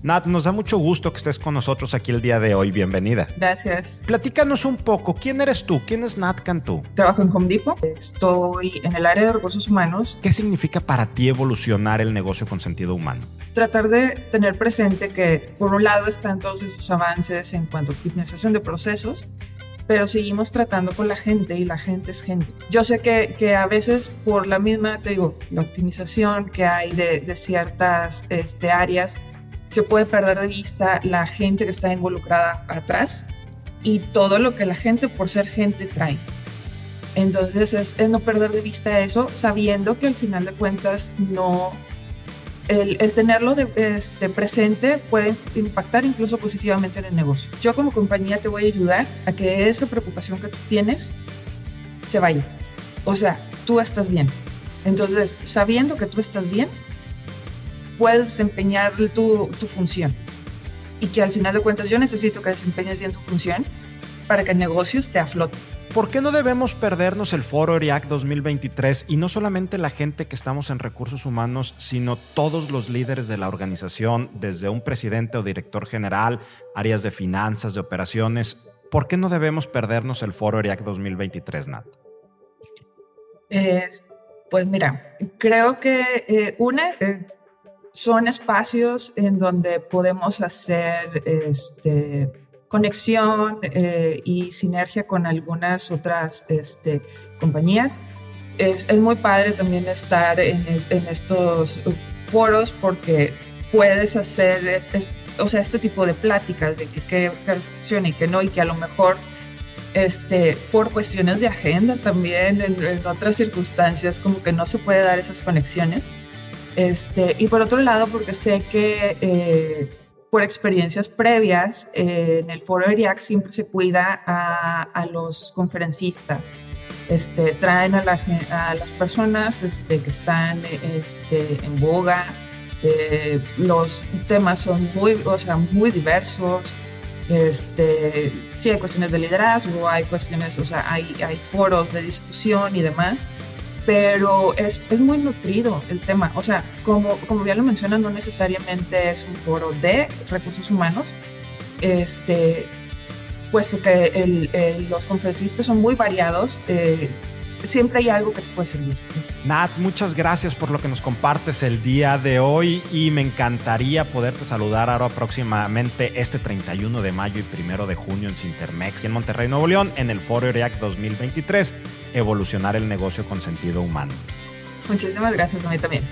Nat, nos da mucho gusto que estés con nosotros aquí el día de hoy. Bienvenida. Gracias. Platícanos un poco. ¿Quién eres tú? ¿Quién es Nat Cantú? Trabajo en Home Depot. Estoy en el área de recursos humanos. ¿Qué significa para ti evolucionar el negocio con sentido humano? Tratar de tener presente que, por un lado, están todos esos avances en cuanto a optimización de procesos, pero seguimos tratando con la gente y la gente es gente. Yo sé que, que a veces por la misma, te digo, la optimización que hay de, de ciertas este, áreas, se puede perder de vista la gente que está involucrada atrás y todo lo que la gente por ser gente trae. Entonces es, no perder de vista eso, sabiendo que al final de cuentas no, el, tenerlo de, este, presente puede impactar incluso positivamente en el negocio. Yo como compañía te voy a ayudar a que esa preocupación que tienes se vaya. O sea, tú estás bien. Entonces, sabiendo que tú estás bien, puedes desempeñar tu, tu, función. Y que al final de cuentas yo necesito que desempeñes bien tu función para que el negocio esté a flote. ¿Por qué no debemos perdernos el foro ERIAC 2023 y no solamente la gente que estamos en recursos humanos, sino todos los líderes de la organización, desde un presidente o director general, áreas de finanzas, de operaciones? ¿Por qué no debemos perdernos el foro ERIAC 2023, Nat? Eh, pues mira, creo que eh, una, eh, son espacios en donde podemos hacer este, conexión eh, y sinergia con algunas otras este, compañías. Es, es, muy padre también estar en, es, en, estos foros porque puedes hacer es, o sea, este tipo de pláticas de que, que, que funciona y que no, y que a lo mejor este, por cuestiones de agenda también, en, en otras circunstancias, como que no se puede dar esas conexiones. Este, y por otro lado, porque sé que eh, por experiencias previas, eh, en el foro ERIAC siempre se cuida a, a los conferencistas. Este, traen a, la, a las personas este, que están este, en boga. Eh, los temas son muy, o sea, muy diversos. Este, sí hay cuestiones de liderazgo, hay cuestiones, o sea, hay, hay foros de discusión y demás pero es, es, muy nutrido el tema. O sea, como, como ya lo mencionan, no necesariamente es un foro de recursos humanos, este, puesto que los conferencistas son muy variados. Eh, siempre hay algo que te puede servir. Nat, muchas gracias por lo que nos compartes el día de hoy y me encantaría poderte saludar ahora próximamente este 31 de mayo y 1 de junio en Cintermex en Monterrey, Nuevo León, en el Foro ERIAC 2023, Evolucionar el negocio con sentido humano. Muchísimas gracias a mí también.